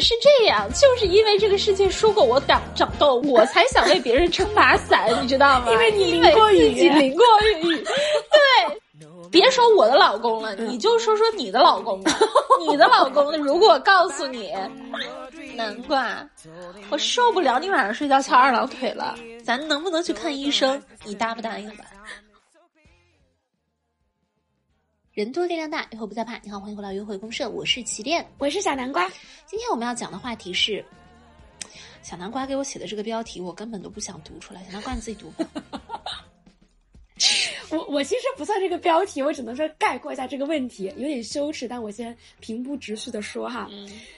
是这样，就是因为这个世界说过我长长痘，我才想为别人撑把伞，你知道吗？因为你淋过雨，自己淋过雨。对，别说我的老公了，你就说说你的老公吧。你的老公如果告诉你，难怪我受不了你晚上睡觉翘二郎腿了，咱能不能去看医生？你答不答应吧？人多力量大，以后不再怕。你好，欢迎回到约会公社，我是齐恋，我是小南瓜。今天我们要讲的话题是，小南瓜给我写的这个标题，我根本都不想读出来。小南瓜你自己读。我我其实不算这个标题，我只能说概括一下这个问题，有点羞耻，但我先平铺直叙的说哈。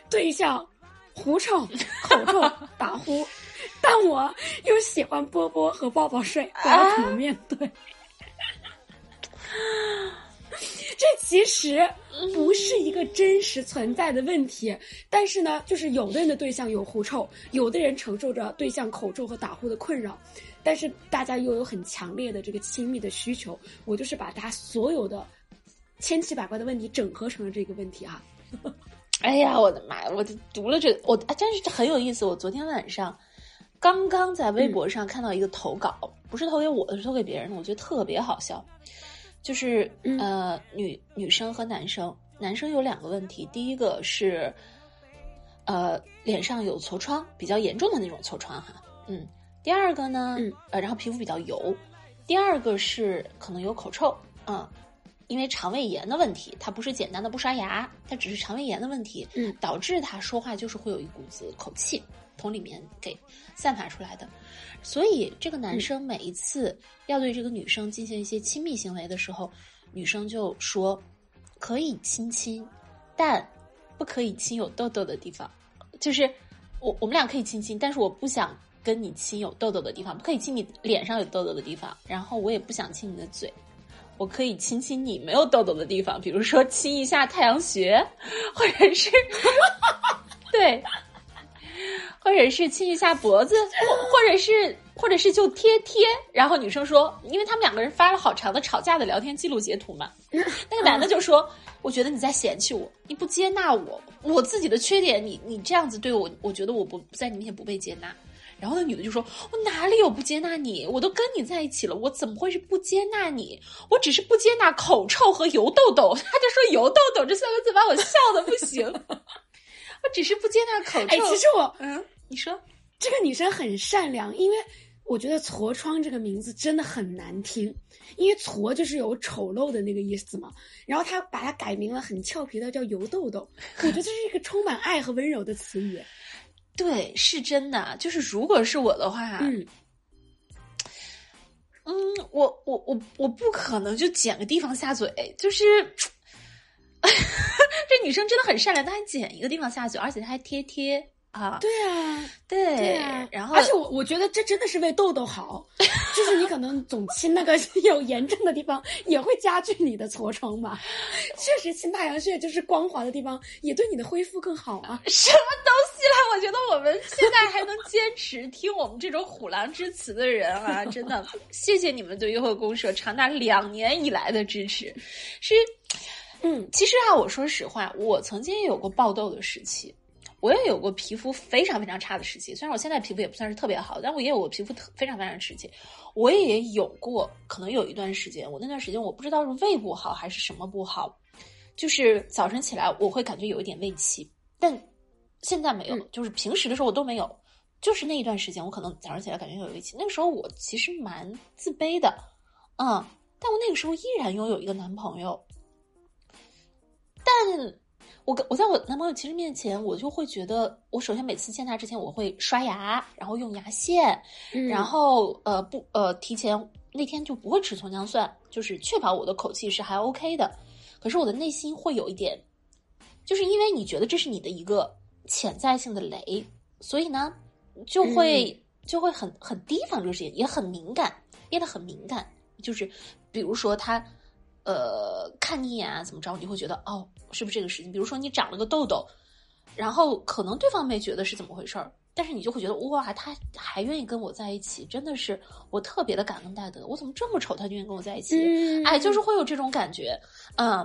对象狐臭、口臭、打呼，但我又喜欢波波和抱抱睡，我要怎么面对？这其实不是一个真实存在的问题，但是呢，就是有的人的对象有狐臭，有的人承受着对象口臭和打呼的困扰，但是大家又有很强烈的这个亲密的需求。我就是把他所有的千奇百怪的问题整合成了这个问题啊！哎呀，我的妈呀！我读了这，我啊，真是很有意思。我昨天晚上刚刚在微博上看到一个投稿，不是投给我的，是投给别人的，我觉得特别好笑。就是呃，女女生和男生，男生有两个问题，第一个是，呃，脸上有痤疮，比较严重的那种痤疮哈，嗯，第二个呢，呃，然后皮肤比较油，第二个是可能有口臭，嗯，因为肠胃炎的问题，它不是简单的不刷牙，它只是肠胃炎的问题，嗯，导致他说话就是会有一股子口气从里面给散发出来的。所以，这个男生每一次要对这个女生进行一些亲密行为的时候，女生就说：“可以亲亲，但不可以亲有痘痘的地方。就是我我们俩可以亲亲，但是我不想跟你亲有痘痘的地方，不可以亲你脸上有痘痘的地方。然后我也不想亲你的嘴，我可以亲亲你没有痘痘的地方，比如说亲一下太阳穴，或者是 对。”或者是亲一下脖子，或或者是或者是就贴贴，然后女生说，因为他们两个人发了好长的吵架的聊天记录截图嘛，那个男的就说，我觉得你在嫌弃我，你不接纳我，我自己的缺点，你你这样子对我，我觉得我不在你面前不被接纳。然后那女的就说，我哪里有不接纳你？我都跟你在一起了，我怎么会是不接纳你？我只是不接纳口臭和油痘痘。他就说油痘痘这三个字把我笑的不行，我只是不接纳口臭。哎，其实我嗯。你说这个女生很善良，因为我觉得“痤疮”这个名字真的很难听，因为“痤”就是有丑陋的那个意思嘛。然后她把它改名了，很俏皮的叫“油痘痘”，我觉得这是一个充满爱和温柔的词语。对，是真的。就是如果是我的话，嗯，嗯，我我我我不可能就捡个地方下嘴，就是 这女生真的很善良，她还捡一个地方下嘴，而且她还贴贴。啊，对啊，对，对啊，然后，而且我我觉得这真的是为痘痘好，就是你可能总亲那个 有炎症的地方，也会加剧你的痤疮吧。确实，亲太阳穴就是光滑的地方，也对你的恢复更好啊。什么东西啦？我觉得我们现在还能坚持听我们这种虎狼之词的人啊，真的谢谢你们对约会公社长达两年以来的支持。是，嗯，其实啊，我说实话，我曾经也有过爆痘的时期。我也有过皮肤非常非常差的时期，虽然我现在皮肤也不算是特别好，但我也有过皮肤特非常非常时期。我也有过，可能有一段时间，我那段时间我不知道是胃不好还是什么不好，就是早晨起来我会感觉有一点胃气，但现在没有，就是平时的时候我都没有，就是那一段时间我可能早上起来感觉有胃气，那个时候我其实蛮自卑的，嗯，但我那个时候依然拥有一个男朋友，但。我跟我在我男朋友其实面前，我就会觉得，我首先每次见他之前，我会刷牙，然后用牙线，然后呃不呃提前那天就不会吃葱姜蒜，就是确保我的口气是还 OK 的。可是我的内心会有一点，就是因为你觉得这是你的一个潜在性的雷，所以呢，就会就会很很提防这个事情，也很敏感，变得很敏感。就是比如说他。呃，看你一眼啊，怎么着，你会觉得哦，是不是这个事情？比如说你长了个痘痘，然后可能对方没觉得是怎么回事儿，但是你就会觉得哇，他还愿意跟我在一起，真的是我特别的感恩戴德。我怎么这么丑，他就愿意跟我在一起？哎，就是会有这种感觉，嗯。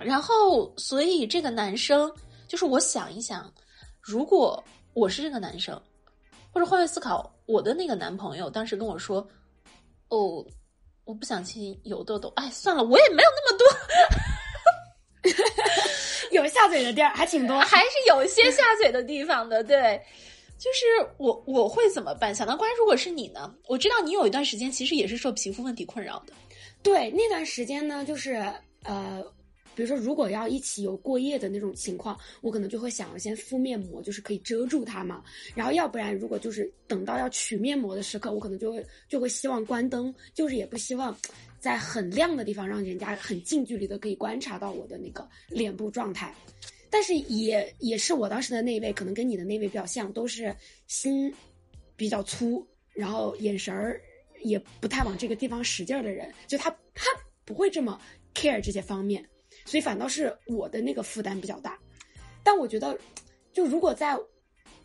然后，所以这个男生就是我想一想，如果我是这个男生，或者换位思考，我的那个男朋友当时跟我说：“哦，我不想亲有痘痘。”哎，算了，我也没有那么多，有下嘴的地儿还挺多，还是有一些下嘴的地方的。对，就是我我会怎么办？小南瓜，如果是你呢？我知道你有一段时间其实也是受皮肤问题困扰的。对，那段时间呢，就是呃。比如说，如果要一起有过夜的那种情况，我可能就会想要先敷面膜，就是可以遮住它嘛。然后，要不然如果就是等到要取面膜的时刻，我可能就会就会希望关灯，就是也不希望在很亮的地方让人家很近距离的可以观察到我的那个脸部状态。但是也也是我当时的那位，可能跟你的那位比较像，都是心比较粗，然后眼神儿也不太往这个地方使劲儿的人，就他他不会这么 care 这些方面。所以反倒是我的那个负担比较大，但我觉得，就如果在，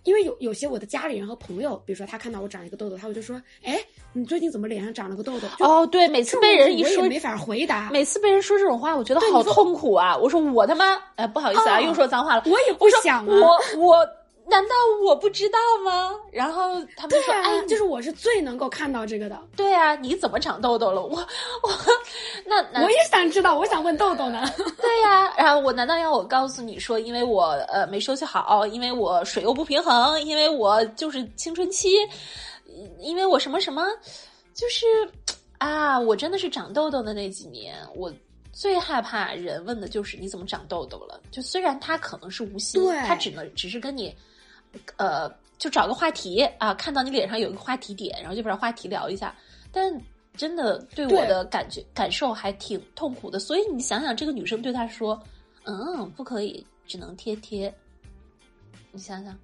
因为有有些我的家里人和朋友，比如说他看到我长一个痘痘，他会就说：“哎，你最近怎么脸上长了个痘痘？”哦，对，每次被人一说没法回答，每次被人说这种话，我觉得好痛苦啊！我说我他妈，哎，不好意思啊，又说脏话了。我也不想啊，我我。难道我不知道吗？然后他们说：“哎，就是我是最能够看到这个的。”对啊，你怎么长痘痘了？我我那我也想知道，我想问痘痘呢。对呀，然后我难道要我告诉你说，因为我呃没休息好，因为我水又不平衡，因为我就是青春期，因为我什么什么，就是啊，我真的是长痘痘的那几年，我最害怕人问的就是你怎么长痘痘了。就虽然他可能是无心，他只能只是跟你。呃，就找个话题啊，看到你脸上有一个话题点，然后就把话题聊一下。但真的对我的感觉感受还挺痛苦的。所以你想想，这个女生对他说：“嗯，不可以，只能贴贴。”你想想，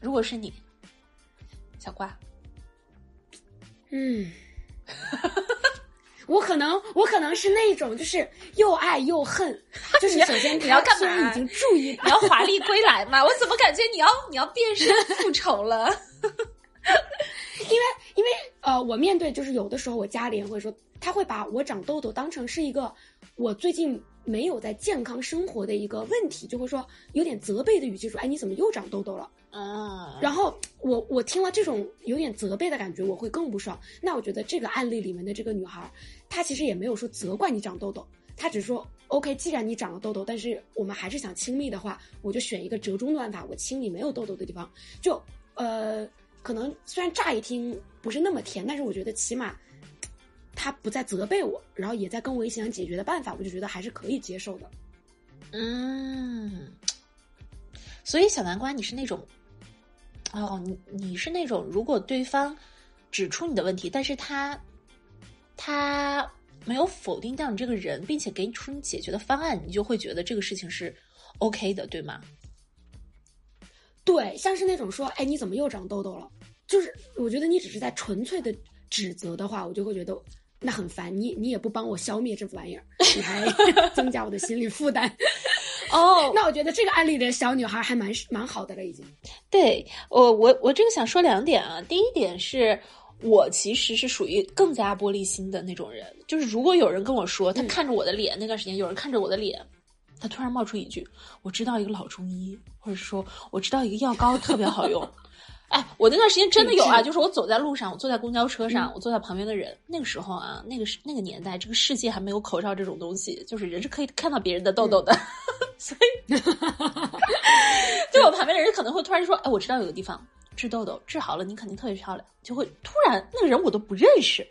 如果是你，小瓜，嗯。我可能，我可能是那种，就是又爱又恨。就是首先你要干嘛？已经注意，你要华丽归来嘛？我怎么感觉你要你要变身复仇了？因为因为呃，我面对就是有的时候我家里人会说，他会把我长痘痘当成是一个我最近没有在健康生活的一个问题，就会说有点责备的语气说：“哎，你怎么又长痘痘了？”啊，然后我我听了这种有点责备的感觉，我会更不爽。那我觉得这个案例里面的这个女孩，她其实也没有说责怪你长痘痘，她只说 OK，既然你长了痘痘，但是我们还是想亲密的话，我就选一个折中的办法，我亲你没有痘痘的地方。就呃，可能虽然乍一听不是那么甜，但是我觉得起码她不再责备我，然后也在跟我一起想解决的办法，我就觉得还是可以接受的。嗯，所以小南瓜，你是那种。哦，你你是那种，如果对方指出你的问题，但是他他没有否定掉你这个人，并且给你出你解决的方案，你就会觉得这个事情是 OK 的，对吗？对，像是那种说，哎，你怎么又长痘痘了？就是我觉得你只是在纯粹的指责的话，我就会觉得那很烦。你你也不帮我消灭这玩意儿，你还 增加我的心理负担。哦，那我觉得这个案例的小女孩还蛮蛮好的了，已经。对，我我我这个想说两点啊。第一点是我其实是属于更加玻璃心的那种人，就是如果有人跟我说他看着我的脸，那段时间有人看着我的脸，他突然冒出一句：“我知道一个老中医，或者说我知道一个药膏特别好用。”哎，我那段时间真的有啊，就是我走在路上，我坐在公交车上，我坐在旁边的人，那个时候啊，那个是那个年代，这个世界还没有口罩这种东西，就是人是可以看到别人的痘痘的，所以，就我旁边的人可能会突然说：“哎，我知道有个地方治痘痘，治好了你肯定特别漂亮。”就会突然那个人我都不认识，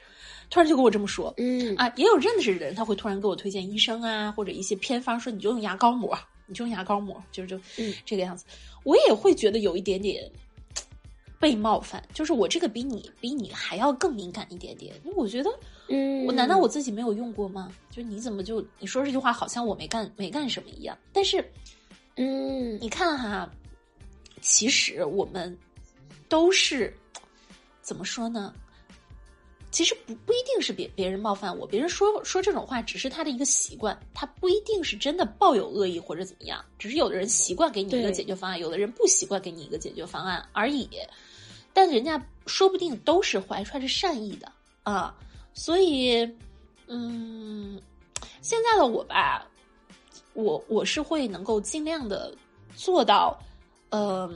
突然就跟我这么说。嗯啊，也有认识的人，他会突然给我推荐医生啊，或者一些偏方，说你就用牙膏抹，你就用牙膏抹，就是就嗯这个样子，我也会觉得有一点点。被冒犯，就是我这个比你比你还要更敏感一点点。因为我觉得，嗯，我难道我自己没有用过吗？就你怎么就你说这句话，好像我没干没干什么一样。但是，嗯，你看哈，其实我们都是怎么说呢？其实不不一定是别别人冒犯我，别人说说这种话只是他的一个习惯，他不一定是真的抱有恶意或者怎么样，只是有的人习惯给你一个解决方案，有的人不习惯给你一个解决方案而已。但人家说不定都是怀揣着善意的啊，所以，嗯，现在的我吧，我我是会能够尽量的做到，呃，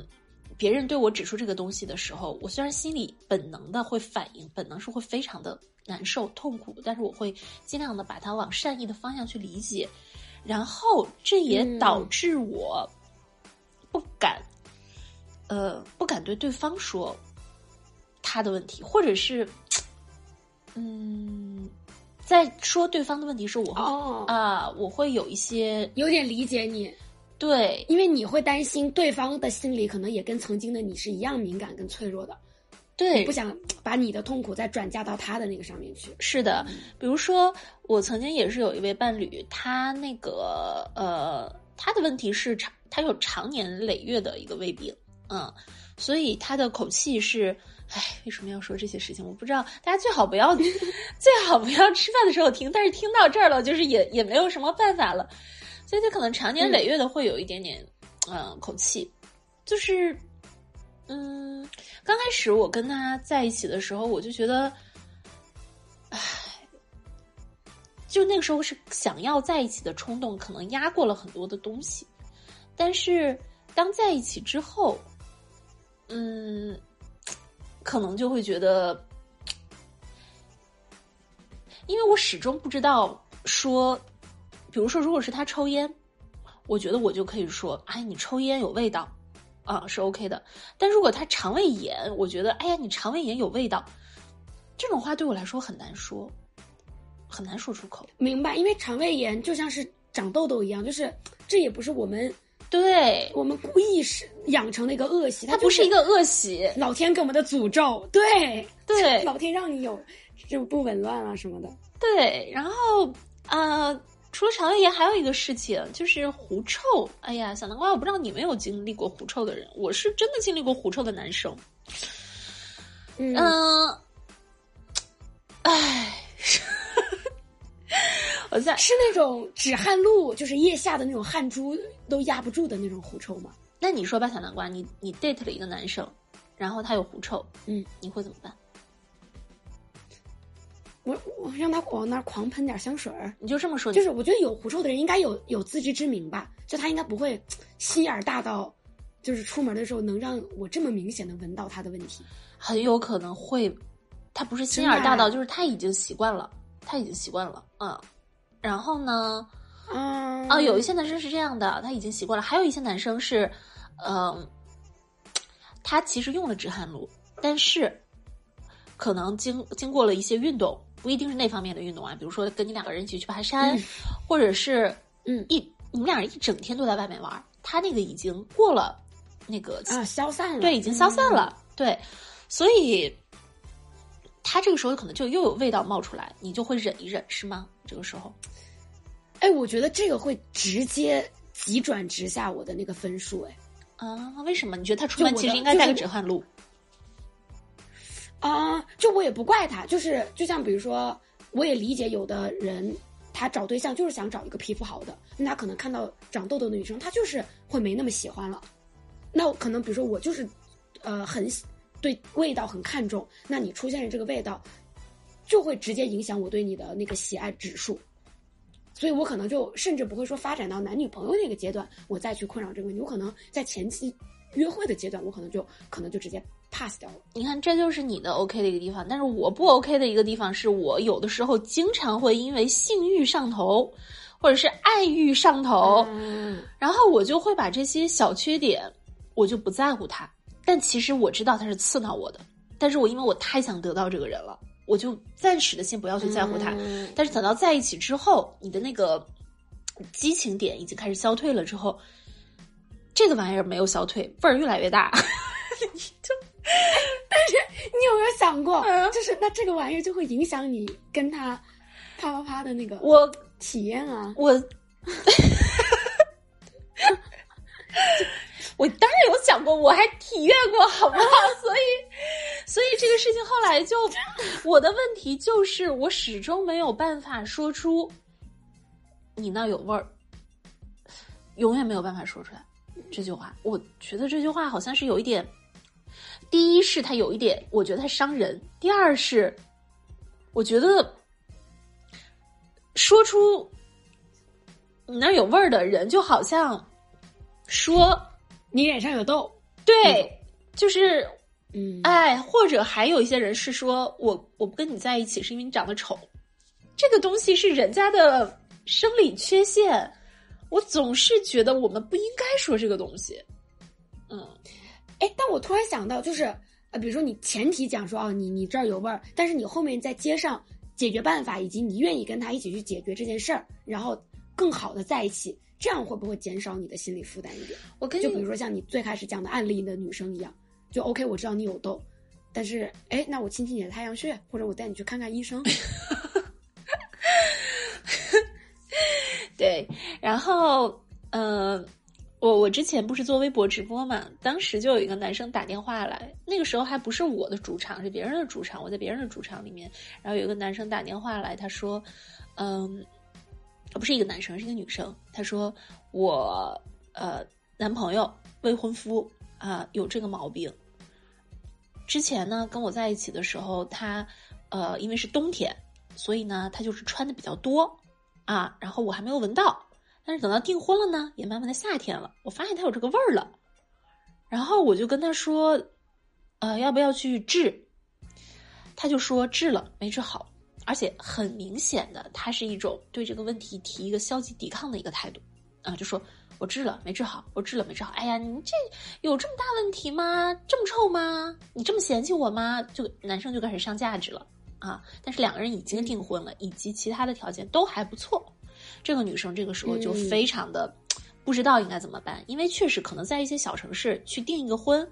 别人对我指出这个东西的时候，我虽然心里本能的会反应，本能是会非常的难受痛苦，但是我会尽量的把它往善意的方向去理解，然后这也导致我不敢，呃，不敢对对方说他的问题，或者是，嗯。在说对方的问题时，我会啊，我会有一些有点理解你，对，因为你会担心对方的心理可能也跟曾经的你是一样敏感跟脆弱的，对，不想把你的痛苦再转嫁到他的那个上面去。是的，比如说我曾经也是有一位伴侣，他那个呃，他的问题是长，他有常年累月的一个胃病，嗯，所以他的口气是。唉，为什么要说这些事情？我不知道，大家最好不要，最好不要吃饭的时候听。但是听到这儿了，就是也也没有什么办法了，所以他可能长年累月的会有一点点，嗯，口气，就是，嗯，刚开始我跟他在一起的时候，我就觉得，唉，就那个时候是想要在一起的冲动，可能压过了很多的东西，但是当在一起之后，嗯。可能就会觉得，因为我始终不知道说，比如说，如果是他抽烟，我觉得我就可以说，哎，你抽烟有味道，啊，是 OK 的。但如果他肠胃炎，我觉得，哎呀，你肠胃炎有味道，这种话对我来说很难说，很难说出口。明白，因为肠胃炎就像是长痘痘一样，就是这也不是我们。对我们故意是养成的一个恶习，它不是一个恶习，老天给我们的诅咒。对对，老天让你有就不紊乱啊什么的。对，然后呃，除了肠胃炎，还有一个事情就是狐臭。哎呀，小南瓜，我不知道你没有经历过狐臭的人，我是真的经历过狐臭的男生。嗯，唉。我在是那种止汗露，就是腋下的那种汗珠都压不住的那种狐臭吗？那你说吧，小南瓜，你你 date 了一个男生，然后他有狐臭，嗯，你会怎么办？我我让他往那儿狂喷点香水儿，你就这么说？就是我觉得有狐臭的人应该有有自知之明吧，就他应该不会心眼大到，就是出门的时候能让我这么明显的闻到他的问题。很有可能会，他不是心眼大到，就是他已经习惯了，他已经习惯了，嗯。然后呢？嗯啊，有一些男生是这样的，他已经习惯了；还有一些男生是，嗯，他其实用了止汗露，但是可能经经过了一些运动，不一定是那方面的运动啊，比如说跟你两个人一起去爬山，或者是嗯一你们俩人一整天都在外面玩，他那个已经过了那个啊消散了，对，已经消散了，对，所以他这个时候可能就又有味道冒出来，你就会忍一忍，是吗？这个时候。哎，我觉得这个会直接急转直下我的那个分数，哎，啊，为什么？你觉得他出门其实应该带个止汗露？啊，就我也不怪他，就是就像比如说，我也理解有的人他找对象就是想找一个皮肤好的，那他可能看到长痘痘的女生，他就是会没那么喜欢了。那可能比如说我就是，呃，很对味道很看重，那你出现了这个味道，就会直接影响我对你的那个喜爱指数。所以我可能就甚至不会说发展到男女朋友那个阶段，我再去困扰这个问题。我可能在前期约会的阶段，我可能就可能就直接 pass 掉了。你看，这就是你的 OK 的一个地方，但是我不 OK 的一个地方是我有的时候经常会因为性欲上头，或者是爱欲上头，然后我就会把这些小缺点，我就不在乎它。但其实我知道他是刺挠我的，但是我因为我太想得到这个人了。我就暂时的先不要去在乎他，但是等到在一起之后，你的那个激情点已经开始消退了之后，这个玩意儿没有消退，味儿越来越大。就，但是你有没有想过，就是那这个玩意儿就会影响你跟他啪啪啪的那个我体验啊？我，我当然有想过，我还体验过，好不好？所以。所以这个事情后来就，我的问题就是我始终没有办法说出，你那有味儿，永远没有办法说出来这句话。我觉得这句话好像是有一点，第一是它有一点，我觉得它伤人；第二是，我觉得说出你那儿有味儿的人，就好像说你脸上有痘，对，就是嗯，哎，或者还有一些人是说我我不跟你在一起是因为你长得丑，这个东西是人家的生理缺陷，我总是觉得我们不应该说这个东西。嗯，哎，但我突然想到，就是呃，比如说你前提讲说哦，你你这儿有味儿，但是你后面在接上解决办法，以及你愿意跟他一起去解决这件事儿，然后更好的在一起，这样会不会减少你的心理负担一点？我跟你就比如说像你最开始讲的案例的女生一样，就 OK，我知道你有痘，但是哎，那我亲亲你的太阳穴，或者我带你去看看医生。对，然后呃，我我之前不是做微博直播嘛，当时就有一个男生打电话来，那个时候还不是我的主场，是别人的主场，我在别人的主场里面，然后有一个男生打电话来，他说，嗯，不是一个男生，是一个女生，他说我呃男朋友未婚夫啊、有这个毛病，之前呢跟我在一起的时候，他呃因为是冬天，所以呢他就是穿的比较多啊，然后我还没有闻到。但是等到订婚了呢，也慢慢的夏天了，我发现他有这个味儿了，然后我就跟他说，呃，要不要去治？他就说治了没治好，而且很明显的，他是一种对这个问题提一个消极抵抗的一个态度，啊，就说我治了没治好，我治了没治好，哎呀，你这有这么大问题吗？这么臭吗？你这么嫌弃我吗？就男生就开始上价值了啊！但是两个人已经订婚了，以及其他的条件都还不错。这个女生这个时候就嗯非常的不知道应该怎么办，因为确实可能在一些小城市去订一个婚，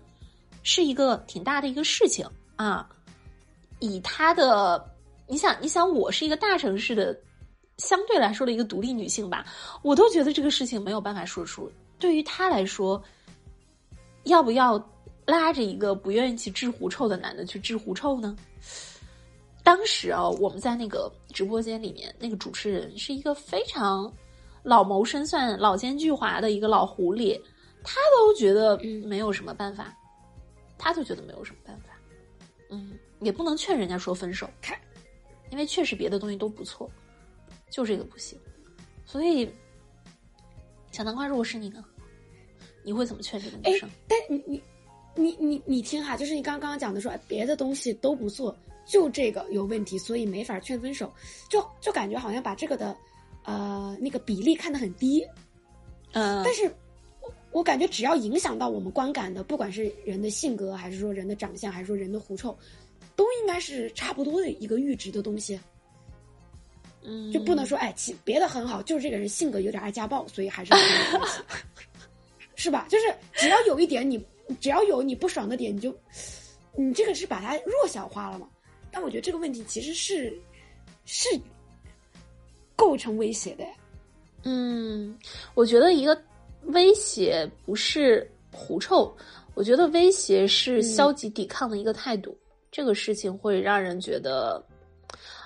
是一个挺大的一个事情啊。以她的，你想，你想，我是一个大城市的，相对来说的一个独立女性吧，我都觉得这个事情没有办法说出。对于她来说，要不要拉着一个不愿意去治狐臭的男的去治狐臭呢？当时啊，我们在那个直播间里面，那个主持人是一个非常老谋深算、老奸巨猾的一个老狐狸，他都觉得嗯。没有什么办法，他就觉得没有什么办法，嗯，也不能劝人家说分手，看，因为确实别的东西都不错，就这个不行，所以小南瓜，如果是你呢，你会怎么劝这个女哎生？，但你你你你你听哈，就是你刚刚讲的说哎别的东西都不错，就这个有问题，所以没法劝分手，就就感觉好像把这个的呃那个比例看得很低，嗯、但是我我感觉只要影响到我们观感的，不管是人的性格，还是说人的长相，还是说人的狐臭，都应该是差不多的一个阈值的东西，嗯，就不能说哎其别的很好，就是这个人性格有点爱家暴，所以还是 是吧？就是只要有一点你，只要有你不爽的点，你就你这个是把它弱小化了嘛？但我觉得这个问题其实是是构成威胁的。嗯，我觉得一个威胁不是狐臭，我觉得威胁是消极抵抗的一个态度。这个事情会让人觉得，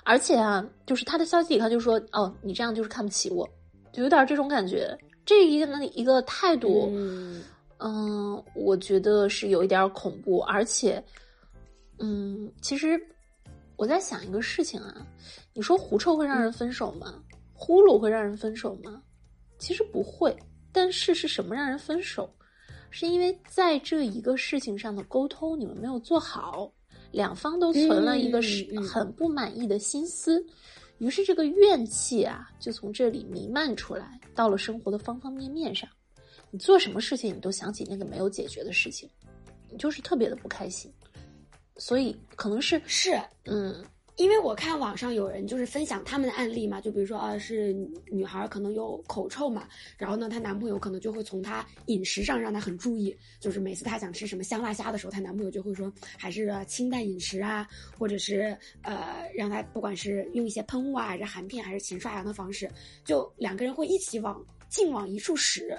而且啊，就是他的消极抵抗，就是说，哦，你这样就是看不起我，就有点这种感觉。这一个呢一个态度，嗯嗯，我觉得是有一点恐怖，而且，嗯，其实我在想一个事情啊，你说狐臭会让人分手吗？呼噜会让人分手吗？其实不会，但是是什么让人分手？是因为在这一个事情上的沟通你们没有做好，两方都存了一个是很不满意的心思，于是这个怨气啊就从这里弥漫出来，到了生活的方方面面上。你做什么事情，你都想起那个没有解决的事情，你就是特别的不开心。所以可能是是嗯因为我看网上有人就是分享他们的案例嘛，就比如说啊，是女孩可能有口臭嘛，然后呢，她男朋友可能就会从她饮食上让她很注意，就是每次她想吃什么香辣虾的时候，她男朋友就会说还是呃清淡饮食啊，或者是呃让她不管是用一些喷雾啊，还是含片，还是勤刷牙的方式，就两个人会一起往劲往一处使。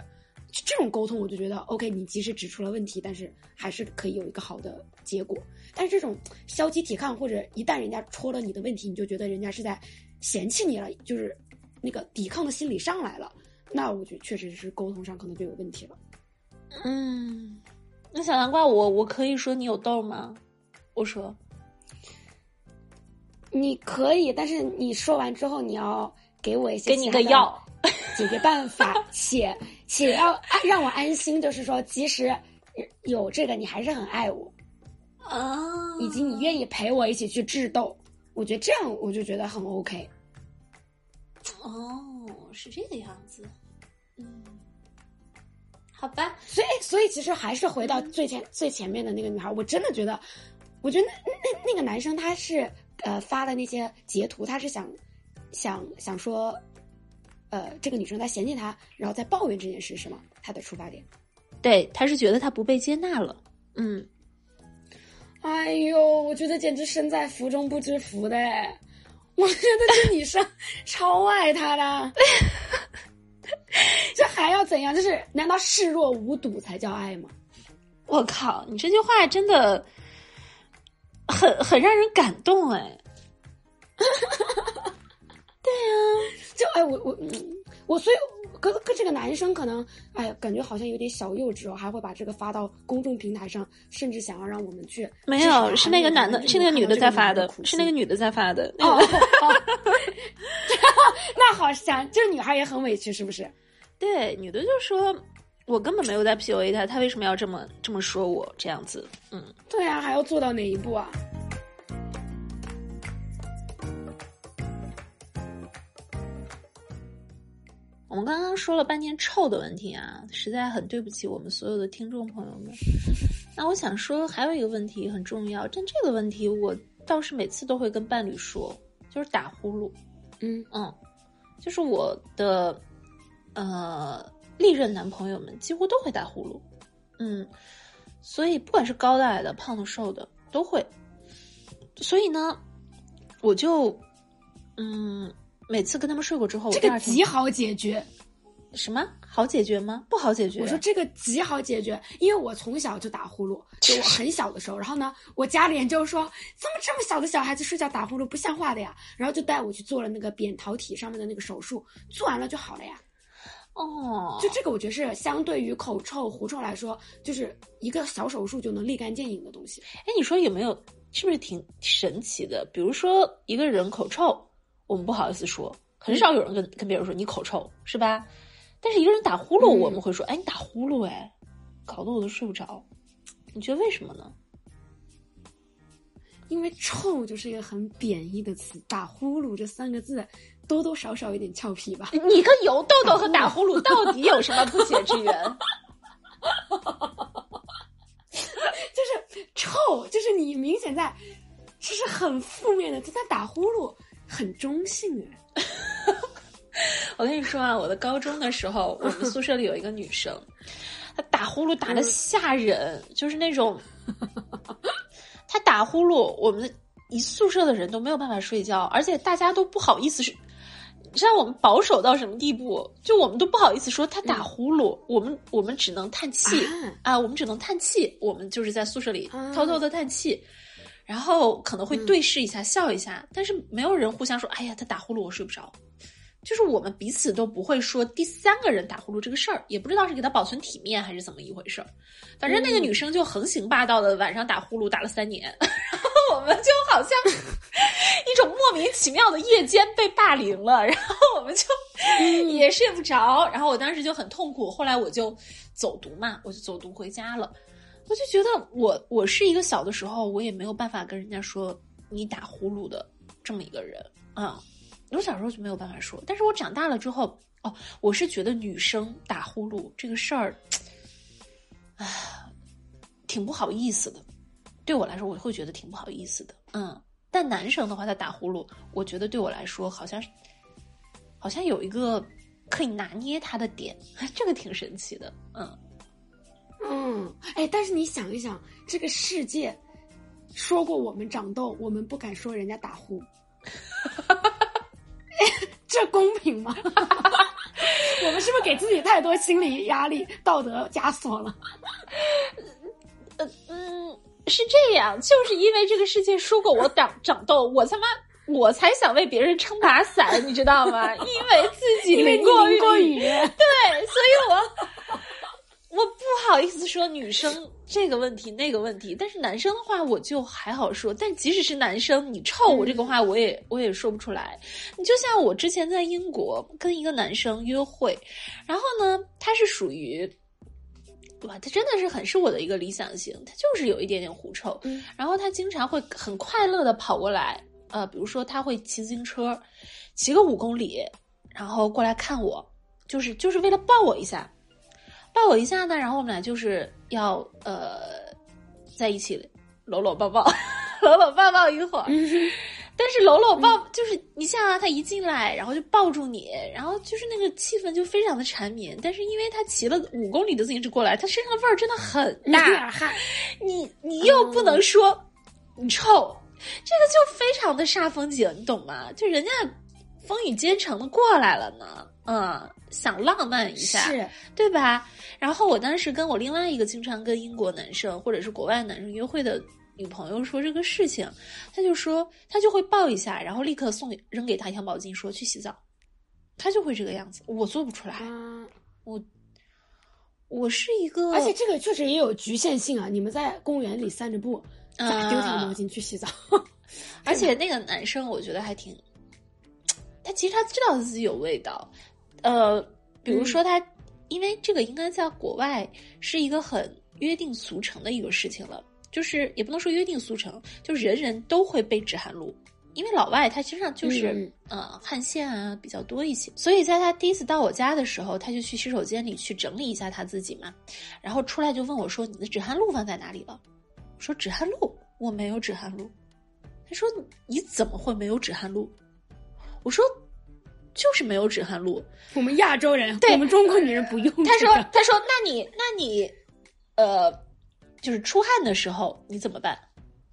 就这种沟通，我就觉得 OK，你即使指出了问题，但是还是可以有一个好的结果。但是这种消极抵抗，或者一旦人家戳了你的问题，你就觉得人家是在嫌弃你了，就是那个抵抗的心理上来了，那我觉得确实是沟通上可能就有问题了。嗯，那小南瓜我我可以说你有痘吗？我说你可以，但是你说完之后，你要给我一些给你个药，解决办法，且且要让我安心，就是说，即使有这个，你还是很爱我啊，以及你愿意陪我一起去智斗，我觉得这样我就觉得很 OK。哦，是这个样子，嗯，好吧，所以所以其实还是回到最前最前面的那个女孩，我真的觉得，我觉得那那那个男生他是呃发的那些截图，他是想想想说。呃，这个女生在嫌弃他，然后在抱怨这件事是吗？他的出发点，对，他是觉得他不被接纳了。嗯，哎呦，我觉得简直身在福中不知福的，我觉得这女生 超爱他的，这还要怎样？就是难道视若无睹才叫爱吗？我靠，你这句话真的很很让人感动哎。对呀。就哎，我我我，所以跟跟这个男生可能哎，感觉好像有点小幼稚哦，还会把这个发到公众平台上，甚至想要让我们去。没有，是那个男的，是那个女的在发的，是那个女的在发的。哦，那好像就是女孩也很委屈，是不是？对，女的就说：“我根本没有在 PUA 他，他为什么要这么这么说我这样子？”嗯，对啊，还要做到哪一步啊？们刚刚说了半天臭的问题啊，实在很对不起我们所有的听众朋友们。那我想说，还有一个问题很重要，但这个问题我倒是每次都会跟伴侣说，就是打呼噜。嗯嗯，就是我的呃历任男朋友们几乎都会打呼噜。嗯，所以不管是高的矮的、胖的瘦的都会。所以呢，我就嗯。每次跟他们睡过之后，这个极好解决。什么好解决吗？不好解决。我说这个极好解决，因为我从小就打呼噜，就我很小的时候。然后呢，我家里人就说：“怎么这么小的小孩子睡觉打呼噜，不像话的呀？”然后就带我去做了那个扁桃体上面的那个手术，做完了就好了呀。哦，就这个，我觉得是相对于口臭、狐臭来说，就是一个小手术就能立竿见影的东西。哎，你说有没有？是不是挺神奇的？比如说一个人口臭。我们不好意思说，很少有人跟跟别人说你口臭，是吧？但是一个人打呼噜，我们会说，哎，你打呼噜，哎，搞得我都睡不着。你觉得为什么呢？因为臭就是一个很贬义的词，打呼噜这三个字多多少少有点俏皮吧？你跟油痘痘和打呼噜到底有什么不解之缘？就是臭，就是你明显在，就是很负面的，就在打呼噜。很中性哎，我跟你说啊，我的高中的时候，我们宿舍里有一个女生，她打呼噜打的吓人，就是那种，她打呼噜，我们一宿舍的人都没有办法睡觉，而且大家都不好意思说，你知道我们保守到什么地步？就我们都不好意思说她打呼噜，我们我们只能叹气啊，我们只能叹气，我们就是在宿舍里偷偷的叹气。然后可能会对视一下，笑一下，但是没有人互相说：“哎呀，他打呼噜，我睡不着。”就是我们彼此都不会说第三个人打呼噜这个事儿，也不知道是给他保存体面还是怎么一回事儿。反正那个女生就横行霸道的晚上打呼噜打了三年，然后我们就好像一种莫名其妙的夜间被霸凌了，然后我们就也睡不着。然后我当时就很痛苦，后来我就走读嘛，我就走读回家了。我就觉得我我是一个小的时候，我也没有办法跟人家说你打呼噜的这么一个人啊，我小时候就没有办法说。但是我长大了之后，哦，我是觉得女生打呼噜这个事儿，唉，挺不好意思的。对我来说，我会觉得挺不好意思的。嗯，但男生的话，他打呼噜，我觉得对我来说，好像是好像有一个可以拿捏他的点，这个挺神奇的。嗯。嗯，哎，但是你想一想，这个世界说过我们长痘，我们不敢说人家打呼，这公平吗？我们是不是给自己太多心理压力、道德枷锁了？呃嗯，是这样，就是因为这个世界说过我长长痘，我他妈我才想为别人撑把伞，你知道吗？因为自己淋过雨，对，所以我。我不好意思说女生这个问题那个问题，但是男生的话我就还好说。但即使是男生，你臭我这个话我也我也说不出来。你就像我之前在英国跟一个男生约会，然后呢，他是属于。哇，他真的是很是我的一个理想型，他就是有一点点狐臭，然后他经常会很快乐的跑过来，呃，比如说他会骑自行车，骑个五公里，然后过来看我，就是就是为了抱我一下，抱我一下呢，然后我们俩就是要呃在一起搂搂抱抱，搂搂抱抱一会儿。但是搂搂抱就是你像啊，他一进来，然后就抱住你，然后就是那个气氛就非常的缠绵。但是因为他骑了五公里的自行车过来，他身上的味儿真的很大，你你又不能说你臭，这个就非常的煞风景，你懂吗？就人家风雨兼程的过来了呢，嗯，想浪漫一下，是对吧？然后我当时跟我另外一个经常跟英国男生或者是国外男生约会的。女朋友说这个事情，他就说他就会抱一下，然后立刻送给扔给他一条毛巾，说去洗澡，他就会这个样子。我做不出来，我我是一个，而且这个确实也有局限性啊。你们在公园里散着步，咋丢条毛巾去洗澡？而且那个男生我觉得还挺，他其实他知道自己有味道，呃，比如说他，因为这个应该在国外是一个很约定俗成的一个事情了。就是也不能说约定俗成，就人人都会背止汗露，因为老外他身上就是呃汗腺啊比较多一些，所以在他第一次到我家的时候，他就去洗手间里去整理一下他自己嘛，然后出来就问我说：“你的止汗露放在哪里了？”我说：“止汗露我没有止汗露。”他说：“你怎么会没有止汗露？”我说：“就是没有止汗露。”我们亚洲人，我们中国女人不用。他说：“他说那你那你呃。”就是出汗的时候你怎么办？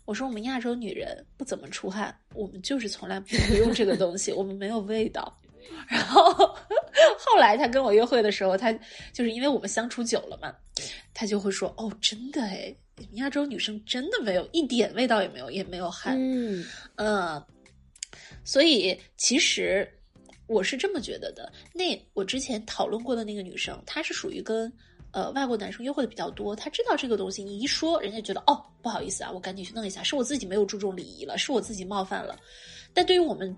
我说我们亚洲女人不怎么出汗，我们就是从来不用这个东西，我们没有味道。然后后来他跟我约会的时候，他就是因为我们相处久了嘛，他就会说：“哦，真的哎，亚洲女生真的没有一点味道也没有，也没有汗。”嗯嗯，所以其实我是这么觉得的。那我之前讨论过的那个女生，她是属于跟。呃，外国男生约会的比较多，她知道这个东西，你一说，人家觉得哦，不好意思啊，我赶紧去弄一下，是我自己没有注重礼仪了，是我自己冒犯了。但对于我们，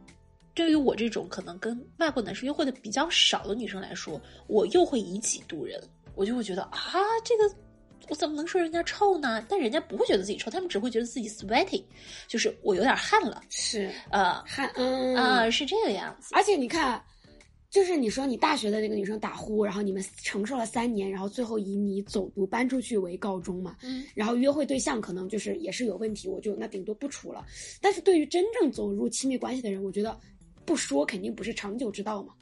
对于我这种可能跟外国男生约会的比较少的女生来说，我又会以己度人，我就会觉得啊，这个我怎么能说人家臭呢？但人家不会觉得自己臭，他们只会觉得自己 sweaty，就是我有点汗了，是呃汗，嗯啊，是这个样子。而且你看。就是你说你大学的那个女生打呼，然后你们承受了三年，然后最后以你走读搬出去为告终嘛。嗯。然后约会对象可能就是也是有问题，我就那顶多不处了。但是对于真正走入亲密关系的人，我觉得不说肯定不是长久之道嘛。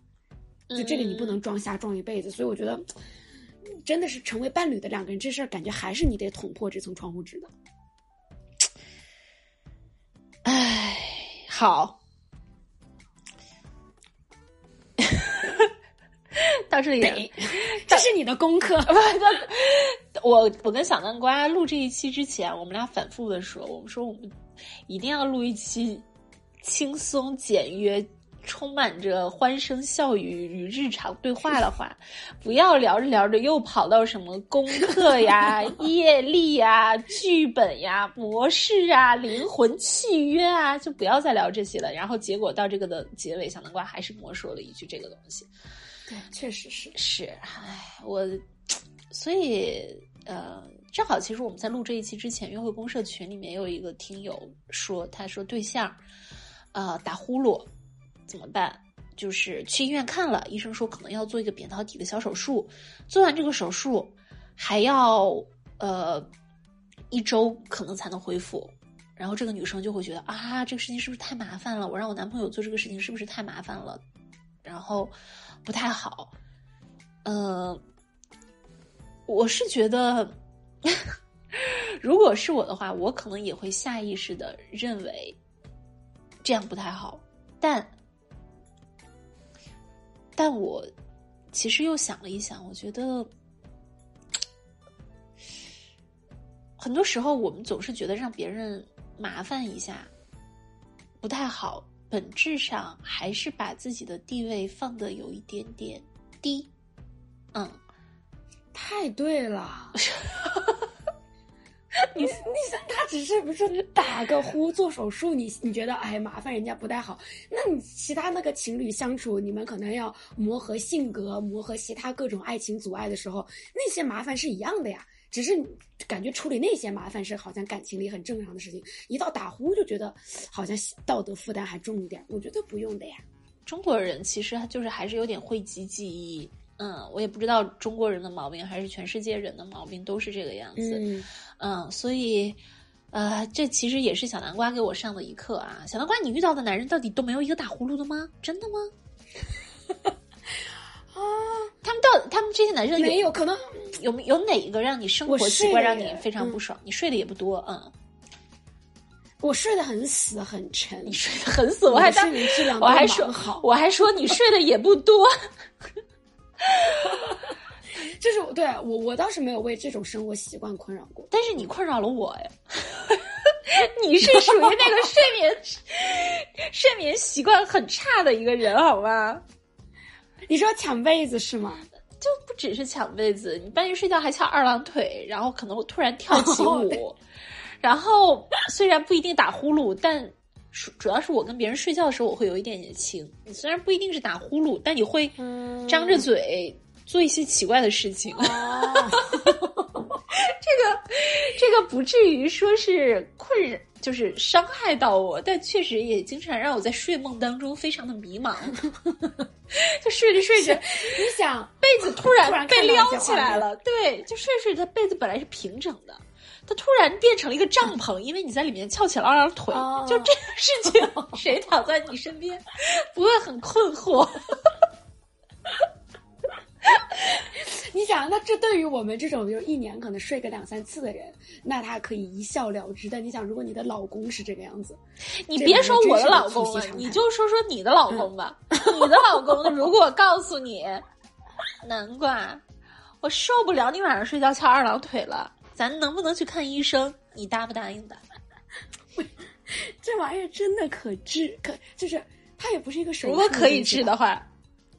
就这个你不能装瞎装一辈子，所以我觉得真的是成为伴侣的两个人这事儿，感觉还是你得捅破这层窗户纸的。唉，好。到这里，这是你的功课。我我跟小南瓜录这一期之前，我们俩反复的说，我们说我们一定要录一期轻松简约、充满着欢声笑语与日常对话的话，不要聊着聊着又跑到什么功课呀、业力呀、剧本呀、模式啊、灵魂契约啊，就不要再聊这些了。然后结果到这个的结尾，小南瓜还是跟我说了一句这个东西。对，确实是是，唉，我，所以呃，正好其实我们在录这一期之前，约会公社群里面有一个听友说，他说对象，呃，打呼噜怎么办？就是去医院看了，医生说可能要做一个扁桃体的小手术，做完这个手术还要呃一周可能才能恢复，然后这个女生就会觉得啊，这个事情是不是太麻烦了？我让我男朋友做这个事情是不是太麻烦了？然后。不太好，呃，我是觉得，如果是我的话，我可能也会下意识的认为这样不太好，但，但我其实又想了一想，我觉得很多时候我们总是觉得让别人麻烦一下不太好。本质上还是把自己的地位放的有一点点低，嗯，太对了。你只是不是打个呼做手术，你你觉得哎麻烦人家不太好？那你其他那个情侣相处，你们可能要磨合性格、磨合其他各种爱情阻碍的时候，那些麻烦是一样的呀。只是感觉处理那些麻烦是好像感情里很正常的事情，一到打呼就觉得好像道德负担还重一点。我觉得不用的呀。中国人其实就是还是有点讳疾忌医。嗯，我也不知道中国人的毛病还是全世界人的毛病都是这个样子。嗯，嗯，所以，呃，这其实也是小南瓜给我上的一课啊。小南瓜，你遇到的男人到底都没有一个打呼噜的吗？真的吗？啊，他们到他们这些男生没有可能有有哪一个让你生活习惯让你非常不爽？你睡的也不多，嗯。我睡得很死很沉，你睡得很死，我还当我还说好，我还说你睡得也不多。就是对我，我倒是没有为这种生活习惯困扰过，但是你困扰了我呀。你是属于那个睡眠睡眠习惯很差的一个人，好吗？你说抢被子是吗？就不只是抢被子，你半夜睡觉还翘二郎腿，然后可能突然跳起舞，然后虽然不一定打呼噜，但主要是我跟别人睡觉的时候，我会有一点点轻。你虽然不一定是打呼噜，但你会张着嘴做一些奇怪的事情。这个这个不至于说是困扰，就是伤害到我，但确实也经常让我在睡梦当中非常的迷茫。就睡着睡着，你想被子突然被撩起来了，对，就睡睡着被子本来是平整的，它突然变成了一个帐篷，因为你在里面翘起了二郎腿，就这个事情，谁躺在你身边不会很困惑？你想，那这对于我们这种就一年可能睡个两三次的人，那他可以一笑了之。但你想，如果你的老公是这个样子，你别说我的老公了，你就说说你的老公吧。你的老公如果告诉你，难怪我受不了你晚上睡觉翘二郎腿了，咱能不能去看医生？你答不答应的？这玩意儿真的可治？可就是它也不是一个手术。如果可以治的话。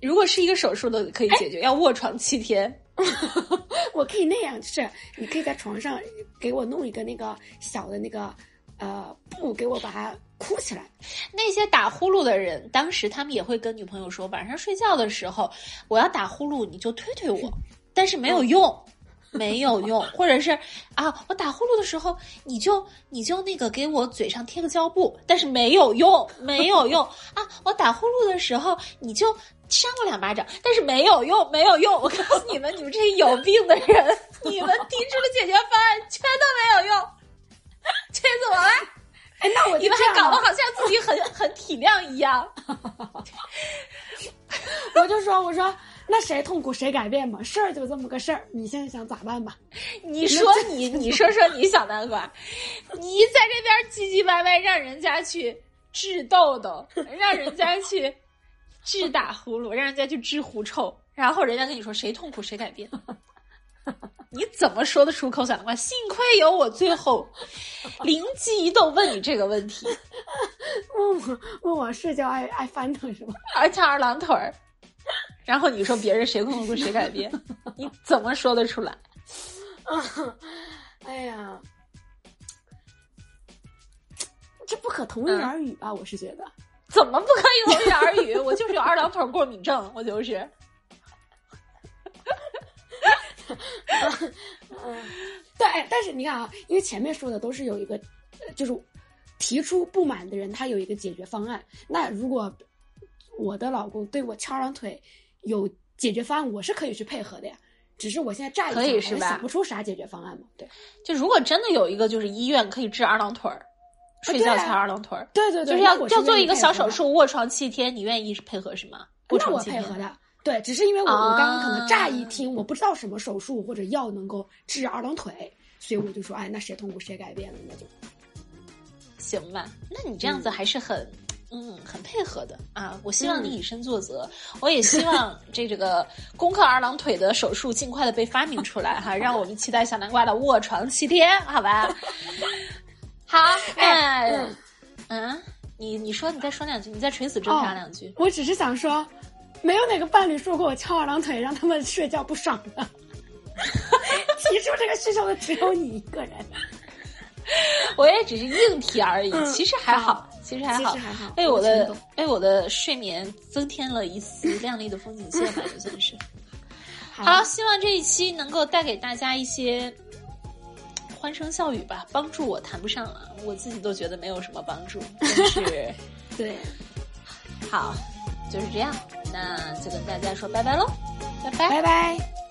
如果是一个手术的可以解决，要卧床七天。我可以那样，就是你可以在床上给我弄一个那个小的那个呃布，给我把它箍起来。那些打呼噜的人，当时他们也会跟女朋友说，晚上睡觉的时候我要打呼噜，你就推推我，但是没有用。没有用，或者是啊，我打呼噜的时候，你就你就那个给我嘴上贴个胶布，但是没有用，没有用啊！我打呼噜的时候，你就扇我两巴掌，但是没有用，没有用！我告诉你们，你们这些有病的人，你们提出的解决方案全都没有用，气死我了？哎，那我你们还搞得好像自己很很体谅一样，我就说，我说。那谁痛苦谁改变嘛？事儿就这么个事儿，你现在想咋办吧？你说你，你说说你小南瓜，你在这边唧唧歪歪，让人家去治痘痘，让人家去治打呼噜，让人家去治狐臭，然后人家跟你说谁痛苦谁改变，你怎么说得出口？小南瓜，幸亏有我最后灵机一动问你这个问题，问我问我睡觉爱爱翻腾是吗？而翘二郎腿儿。然后你说别人谁控制谁改变，你怎么说得出来？啊 哎呀，这不可同日而语吧？我是觉得，怎么不可以同日而语？我就是有二郎腿过敏症，我就是。嗯，对，但是你看啊，因为前面说的都是有一个，就是提出不满的人他有一个解决方案。那如果我的老公对我翘二郎腿。有解决方案，我是可以去配合的呀。只是我现在乍一想，想不出啥解决方案嘛。对，就如果真的有一个就是医院可以治二郎腿儿，睡觉翘二郎腿儿，对对对，就是要要做一个小手术，卧床七天，你愿意配合是吗？那我配合的。对，只是因为我我刚刚可能乍一听，我不知道什么手术或者药能够治二郎腿，所以我就说，哎，那谁痛苦谁改变了，那就行吧。那你这样子还是很。嗯，很配合的啊！我希望你以身作则，我也希望这 这个攻克二郎腿的手术尽快的被发明出来哈，让我们期待小南瓜的卧床七天，好吧？好，哎，嗯，你你说，你再说两句，你再垂死挣扎两句。我只是想说，没有哪个伴侣说过我翘二郎腿让他们睡觉不爽的。提出这个需求的只有你一个人。我也只是硬提而已，嗯其实还好好，其实还好，其实还好为我的为我的睡眠增添了一丝 亮丽的风景线吧，就算是。好，好，希望这一期能够带给大家一些欢声笑语吧，帮助我谈不上了，我自己都觉得没有什么帮助，但是 对，好，就是这样，那就跟大家说拜拜喽，拜拜。拜拜。